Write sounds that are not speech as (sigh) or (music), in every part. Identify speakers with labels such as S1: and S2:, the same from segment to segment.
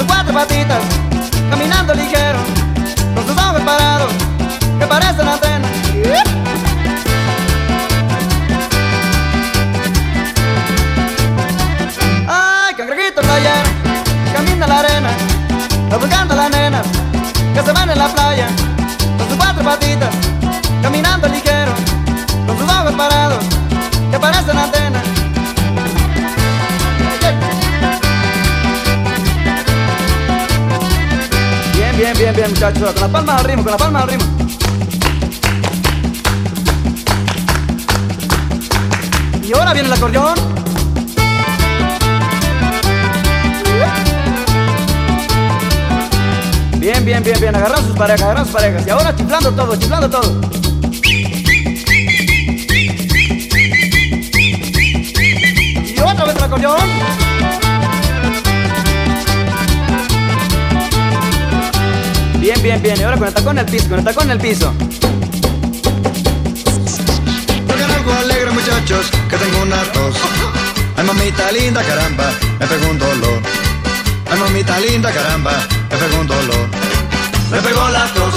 S1: sus cuatro patitas, caminando ligero, con sus ojos parados, que parecen antenas. Ay, cangrejito playero, camina la arena, buscando a las nenas que se van en la playa, con sus cuatro patitas, caminando ligero, con sus ojos parados, que parecen antenas. Bien, bien, bien, muchachos, con las palmas al ritmo, con las palmas al ritmo. Y ahora viene el acordeón. Bien, bien, bien, bien. Agarran sus parejas, agarran sus parejas. Y ahora chiflando todo, chiflando todo. Y ahora con el piso, con el piso.
S2: Oigan algo alegre muchachos, que tengo una tos. Ay mamita linda, caramba, me pegó un dolor. Ay mamita linda, caramba, me pegó un dolor. Me pegó la tos,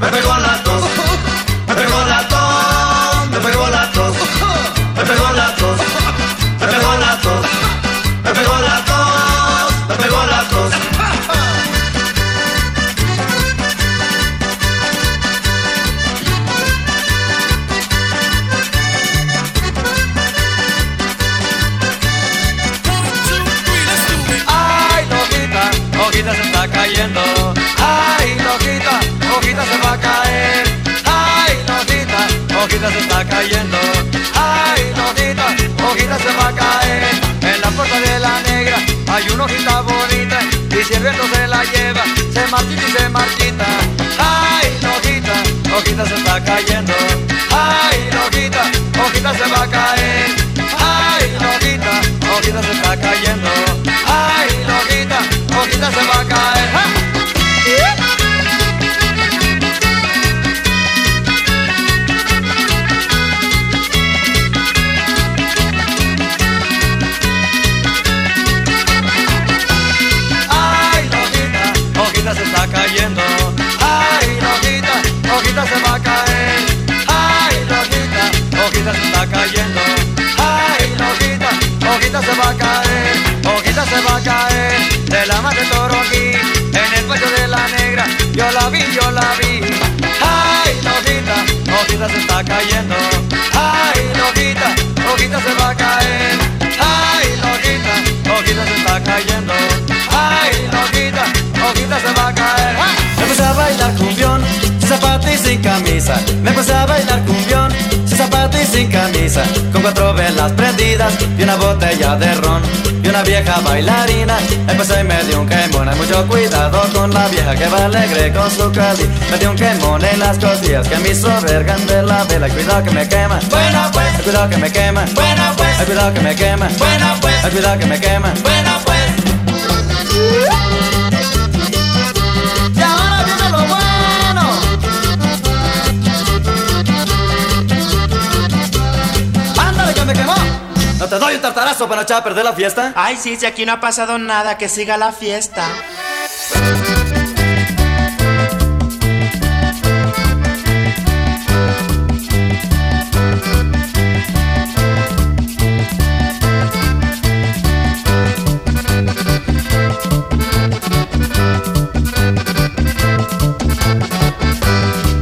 S2: me pegó la tos, me pegó la
S1: Lojita se está cayendo. Ay, Lojita, Lojita se va a caer. En la puerta de la negra hay una hojita bonita. Y si el viento se la lleva, se marchita y se marchita. Ay, Lojita, Lojita se está cayendo. Ay, Lojita, Lojita se va a caer. Ay, Lojita, Lojita se está cayendo. Ay, Lojita, Lojita se va a caer. ¡Ja! Se va a caer. Lojita se va a caer. De la madre toro aquí, en el pecho de la negra. Yo la vi, yo la vi. Ay, Lojita, Lojita se está cayendo. Ay, Lojita, Lojita se va a caer. Ay, Lojita, Lojita se está cayendo. Ay, Lojita, Lojita se va a caer. ¡Ah! Me puse a bailar cumbión, sin zapato y camisa. Me puse a bailar cumbión, sin camisa. Con cuatro velas prendidas y una botella de ron. Y una vieja bailarina, empecé y me dio un quemón. Hay mucho cuidado con la vieja que va alegre con su cali. Me dio un quemón en las cosillas que me hizo vergan de la vela. Cuidado que me quema.
S3: Bueno pues,
S1: Cuidado que me quema.
S3: bueno pues,
S1: Cuidado que me quema.
S3: bueno pues,
S1: Cuidado que me quema.
S3: bueno pues.
S1: No te doy un tartarazo para echar a perder la fiesta.
S3: Ay, sí, si aquí no ha pasado nada, que siga la fiesta.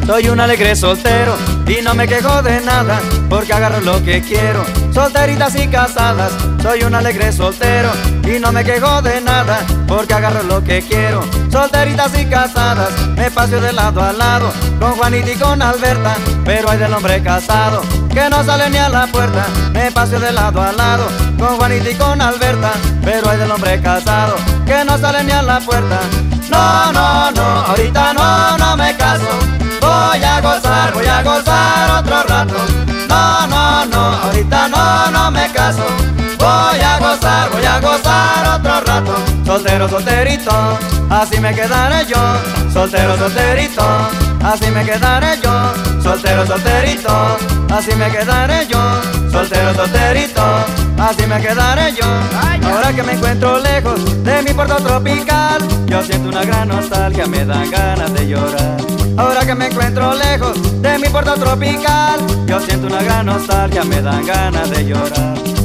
S1: Soy un alegre soltero y no me quejo de nada porque agarro lo que quiero. Solteritas y casadas, soy un alegre soltero y no me quejo de nada porque agarro lo que quiero. Solteritas y casadas, me paso de lado a lado con Juanita y con Alberta, pero hay del hombre casado que no sale ni a la puerta. Me paso de lado a lado con Juanita y con Alberta, pero hay del hombre casado que no sale ni a la puerta. No, no, no, ahorita no, no me caso. Voy a gozar, voy a gozar otro rato. Voy a gozar, voy a gozar otro rato. Soltero, solterito, así me quedaré yo. Soltero, solterito, así me quedaré yo. Soltero, solterito, así me quedaré yo. Soltero, solterito, así me quedaré yo. Ahora que me encuentro lejos de mi puerto tropical, yo siento una gran nostalgia, me dan ganas de llorar. Ahora que me encuentro lejos de mi puerto tropical, yo siento una gran nostalgia, me dan ganas de llorar.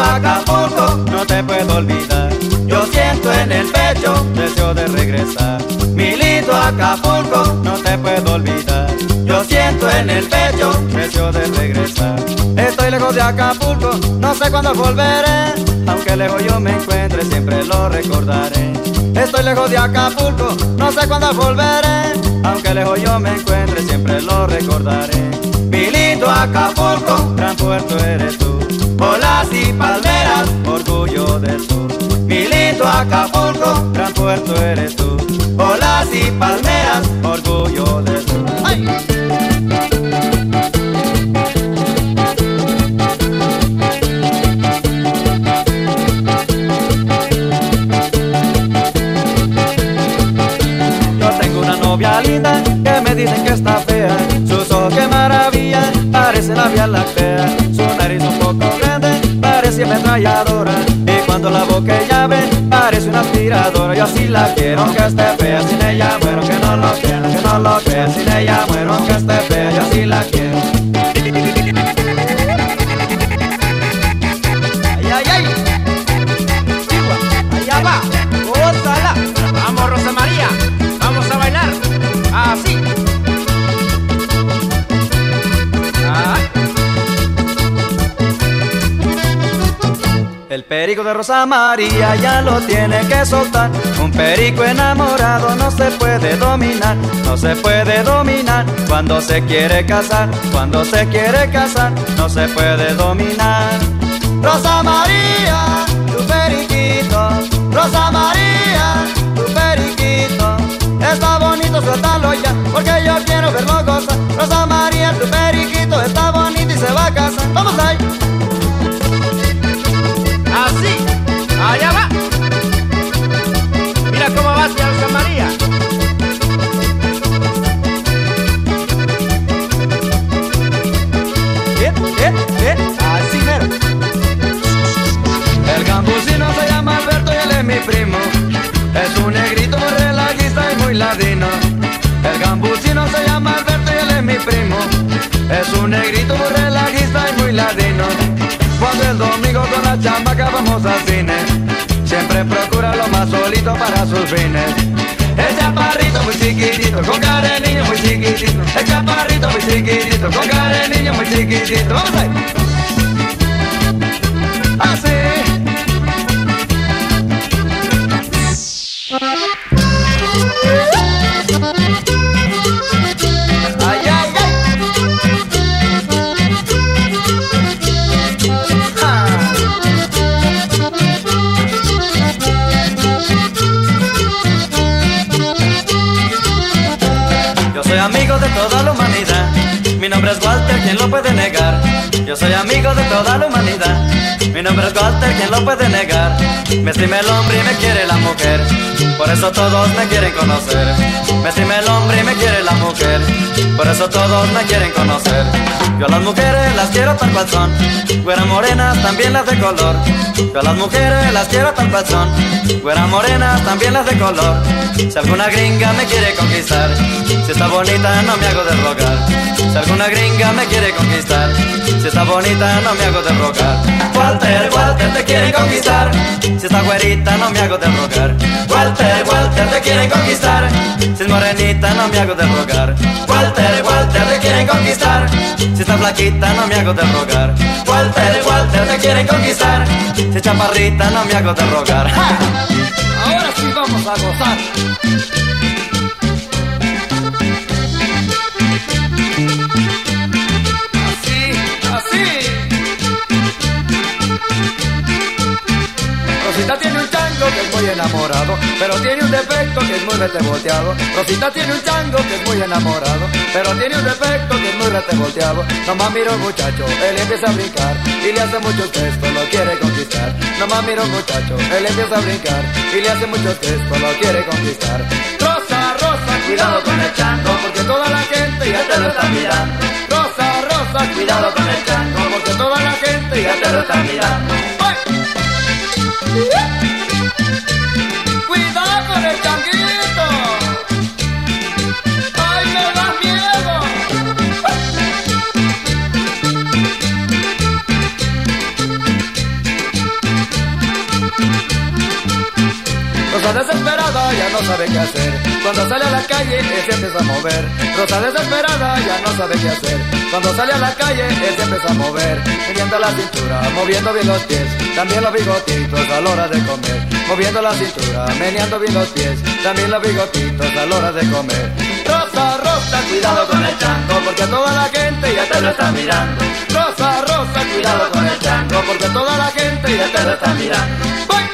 S1: Acapulco, no te puedo olvidar. Yo siento en el pecho deseo de regresar. Mi lindo Acapulco, no te puedo olvidar. Yo siento en el pecho deseo de regresar. Estoy lejos de Acapulco, no sé cuándo volveré. Aunque lejos yo me encuentre, siempre lo recordaré. Estoy lejos de Acapulco, no sé cuándo volveré. Aunque lejos yo me encuentre, siempre lo recordaré. Mi lindo Acapulco, gran puerto eres tú. Y palmeras, orgullo del sur. Mi lindo Acapulco, gran puerto eres tú. Olas y palmeras, orgullo del sur. Yo tengo una novia linda que me dicen que está fea. Sus ojos que maravilla, parece la vía láctea. Su nariz un poco Y cuando la boca ella ve, parece una aspiradora. Yo así la quiero, aunque esté fea. Sin ella muero, que no lo crean, que no lo crean. Sin ella muero, aunque esté fea. Yo así la quiero. Perico de Rosa María ya lo tiene que soltar. Un perico enamorado no se puede dominar, no se puede dominar cuando se quiere casar, cuando se quiere casar, no se puede dominar. Rosa María, tu periquito, Rosa María, tu periquito, está bonito, suéltalo ya, porque yo quiero verlo gozar. Rosa María, tu periquito, está bonito y se va a casar. Vamos ahí. Ladino. El campusino se llama Alberto y él es mi primo. Es un negrito muy relajista y muy ladino. Cuando el domingo con la chamaca vamos al cine, siempre procura lo más solito para sus fines. El chaparrito muy chiquitito, con cara de niño muy chiquitito. El chaparrito muy chiquitito, con cara de niño muy chiquitito. Vamos ahí. Soy amigo de toda la humanidad. Mi nombre es Walter, ¿quién lo puede negar? Yo soy amigo de toda la humanidad. Mi nombre es Walter, ¿quién lo puede negar? Me estima el hombre y me quiere la mujer. Por eso todos me quieren conocer. Me estima el hombre y me quiere la mujer. Por eso todos me quieren conocer. Yo a las mujeres las quiero tal cual son. Güera morenas, también las de color. Yo a las mujeres las quiero tal cual son. Güera morenas, también las de color. Si alguna gringa me quiere conquistar, si está bonita no me hago de rogar. Si alguna gringa me quiere conquistar, si está bonita no me hago de rogar. Walter, Walter te quiere conquistar, si está güerita no me hago de rogar. Walter, Walter te quieren conquistar, si es morenita no me hago de rogar. Walter, Walter te quieren conquistar, si está flaquita no me hago de rogar. Walter, Walter te quieren conquistar, si es chaparrita no me hago de rogar. ¡Ja! (laughs) Ahora sí vamos a gozar. Que es muy enamorado, pero tiene un defecto que es muy retevolteado. Rosita tiene un chango que es muy enamorado, pero tiene un defecto que es muy retevolteado. Nomás mira un muchacho, él empieza a brincar y le hace muchos gestos, lo quiere conquistar. Nomás mira un muchacho, él empieza a brincar y le hace muchos gestos, lo quiere conquistar. Rosa, Rosa, cuidado con el chango, porque toda la gente ya te lo está mirando. Rosa, Rosa, cuidado con el chango, porque toda la gente ya te lo están mirando. No sabe qué hacer. Cuando sale a la calle, él se empieza a mover. Rosa desesperada ya no sabe qué hacer. Cuando sale a la calle, él se empieza a mover. Moviendo la cintura, moviendo bien los pies. También los bigotitos a la hora de comer. Moviendo la cintura, meneando bien los pies. También los bigotitos a la hora de comer. Rosa, Rosa, cuidado con el chango, porque toda la gente ya te lo está mirando. Rosa, Rosa, cuidado con el chango, porque toda la gente ya te lo está mirando.